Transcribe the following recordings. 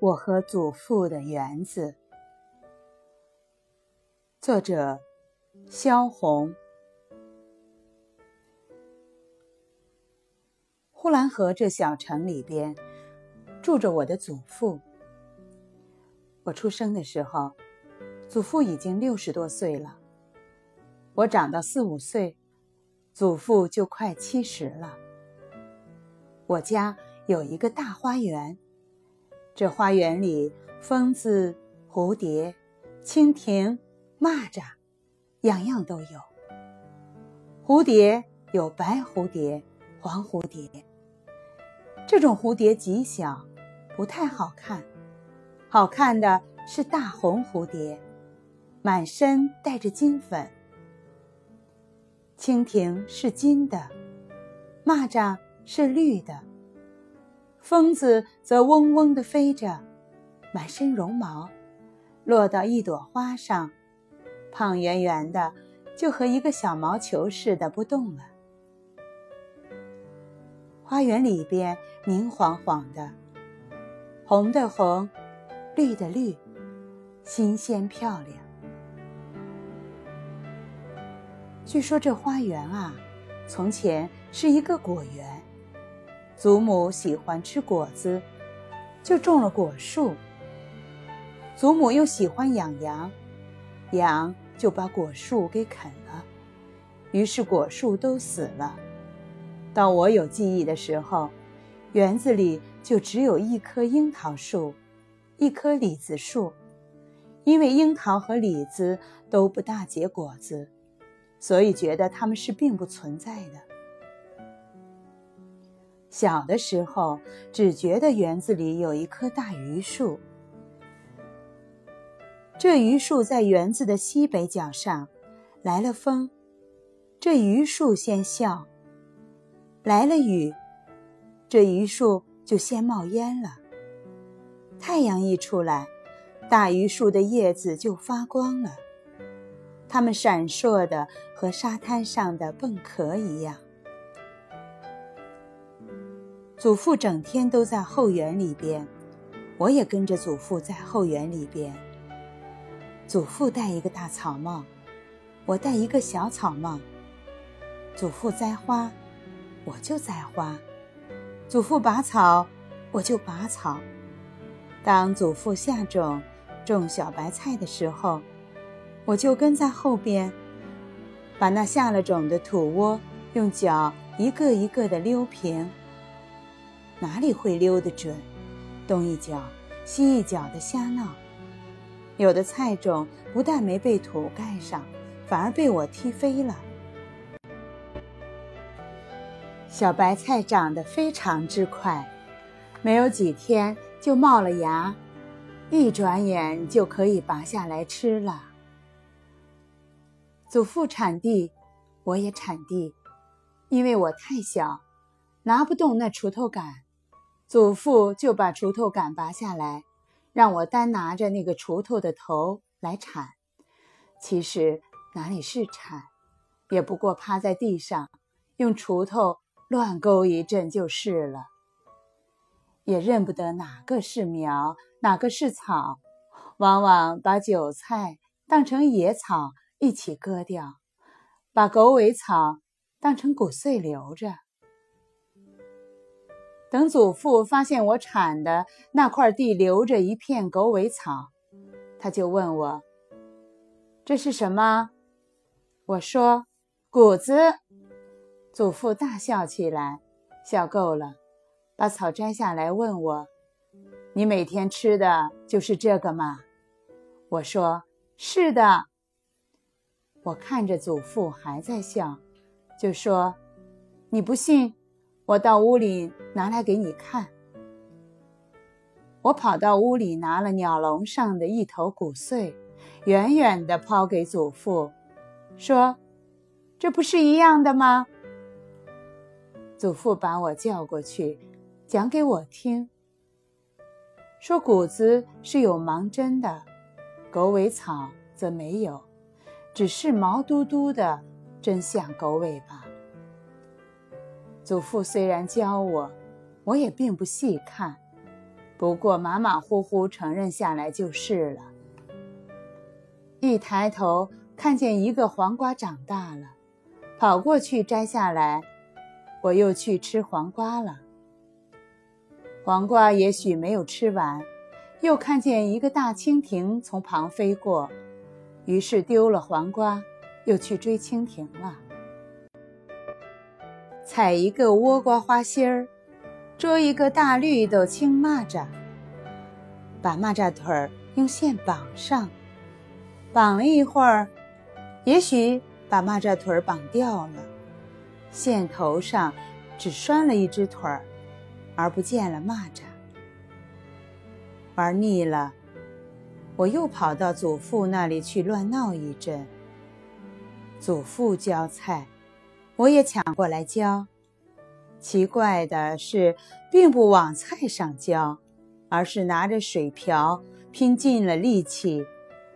我和祖父的园子。作者：萧红。呼兰河这小城里边，住着我的祖父。我出生的时候，祖父已经六十多岁了。我长到四五岁，祖父就快七十了。我家有一个大花园。这花园里，蜂子、蝴蝶、蜻蜓、蚂蚱，样样都有。蝴蝶有白蝴蝶、黄蝴蝶。这种蝴蝶极小，不太好看。好看的是大红蝴蝶，满身带着金粉。蜻蜓是金的，蚂蚱是绿的。蜂子则嗡嗡地飞着，满身绒毛，落到一朵花上，胖圆圆的，就和一个小毛球似的不动了。花园里边明晃晃的，红的红，绿的绿，新鲜漂亮。据说这花园啊，从前是一个果园。祖母喜欢吃果子，就种了果树。祖母又喜欢养羊，羊就把果树给啃了，于是果树都死了。到我有记忆的时候，园子里就只有一棵樱桃树，一棵李子树，因为樱桃和李子都不大结果子，所以觉得它们是并不存在的。小的时候，只觉得园子里有一棵大榆树。这榆树在园子的西北角上，来了风，这榆树先笑；来了雨，这榆树就先冒烟了。太阳一出来，大榆树的叶子就发光了，它们闪烁的和沙滩上的蚌壳一样。祖父整天都在后园里边，我也跟着祖父在后园里边。祖父戴一个大草帽，我戴一个小草帽。祖父栽花，我就栽花；祖父拔草，我就拔草。当祖父下种种小白菜的时候，我就跟在后边，把那下了种的土窝用脚一个一个的溜平。哪里会溜得准？东一脚，西一脚的瞎闹。有的菜种不但没被土盖上，反而被我踢飞了。小白菜长得非常之快，没有几天就冒了芽，一转眼就可以拔下来吃了。祖父铲地，我也铲地，因为我太小，拿不动那锄头杆。祖父就把锄头杆拔下来，让我单拿着那个锄头的头来铲。其实哪里是铲，也不过趴在地上，用锄头乱勾一阵就是了。也认不得哪个是苗，哪个是草，往往把韭菜当成野草一起割掉，把狗尾草当成谷穗留着。等祖父发现我铲的那块地留着一片狗尾草，他就问我：“这是什么？”我说：“谷子。”祖父大笑起来，笑够了，把草摘下来问我：“你每天吃的就是这个吗？”我说：“是的。”我看着祖父还在笑，就说：“你不信？”我到屋里拿来给你看。我跑到屋里拿了鸟笼上的一头谷穗，远远地抛给祖父，说：“这不是一样的吗？”祖父把我叫过去，讲给我听，说谷子是有芒针的，狗尾草则没有，只是毛嘟嘟的，真像狗尾巴。祖父虽然教我，我也并不细看。不过马马虎虎承认下来就是了。一抬头看见一个黄瓜长大了，跑过去摘下来，我又去吃黄瓜了。黄瓜也许没有吃完，又看见一个大蜻蜓从旁飞过，于是丢了黄瓜，又去追蜻蜓了。采一个倭瓜花心儿。捉一个大绿豆青蚂蚱，把蚂蚱腿儿用线绑上，绑了一会儿，也许把蚂蚱腿儿绑掉了，线头上只拴了一只腿儿，而不见了蚂蚱。玩腻了，我又跑到祖父那里去乱闹一阵。祖父浇菜，我也抢过来浇。奇怪的是，并不往菜上浇，而是拿着水瓢，拼尽了力气，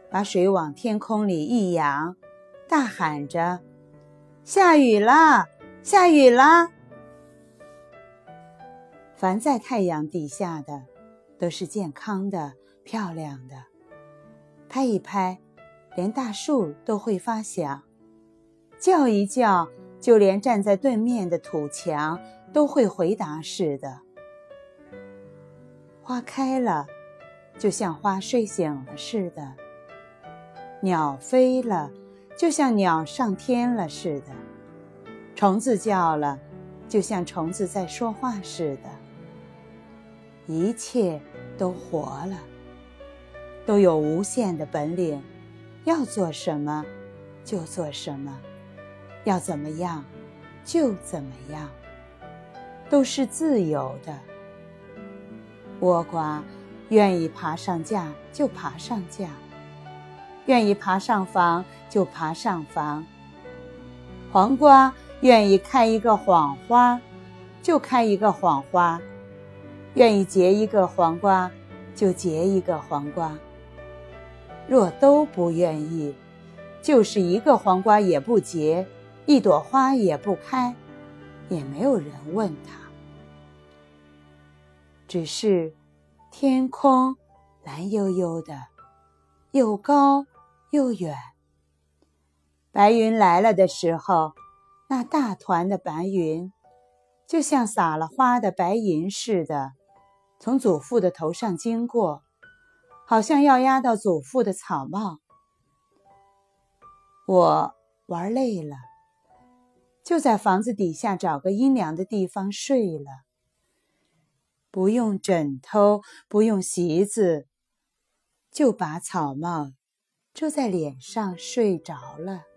把水往天空里一扬，大喊着：“下雨了，下雨了！”凡在太阳底下的，都是健康的、漂亮的。拍一拍，连大树都会发响；叫一叫。就连站在对面的土墙都会回答似的。花开了，就像花睡醒了似的；鸟飞了，就像鸟上天了似的；虫子叫了，就像虫子在说话似的。一切都活了，都有无限的本领，要做什么就做什么。要怎么样，就怎么样，都是自由的。倭瓜愿意爬上架就爬上架，愿意爬上房就爬上房。黄瓜愿意开一个谎花，就开一个谎花；愿意结一个黄瓜，就结一个黄瓜。若都不愿意，就是一个黄瓜也不结。一朵花也不开，也没有人问他。只是天空蓝悠悠的，又高又远。白云来了的时候，那大团的白云，就像撒了花的白银似的，从祖父的头上经过，好像要压到祖父的草帽。我玩累了。就在房子底下找个阴凉的地方睡了，不用枕头，不用席子，就把草帽遮在脸上睡着了。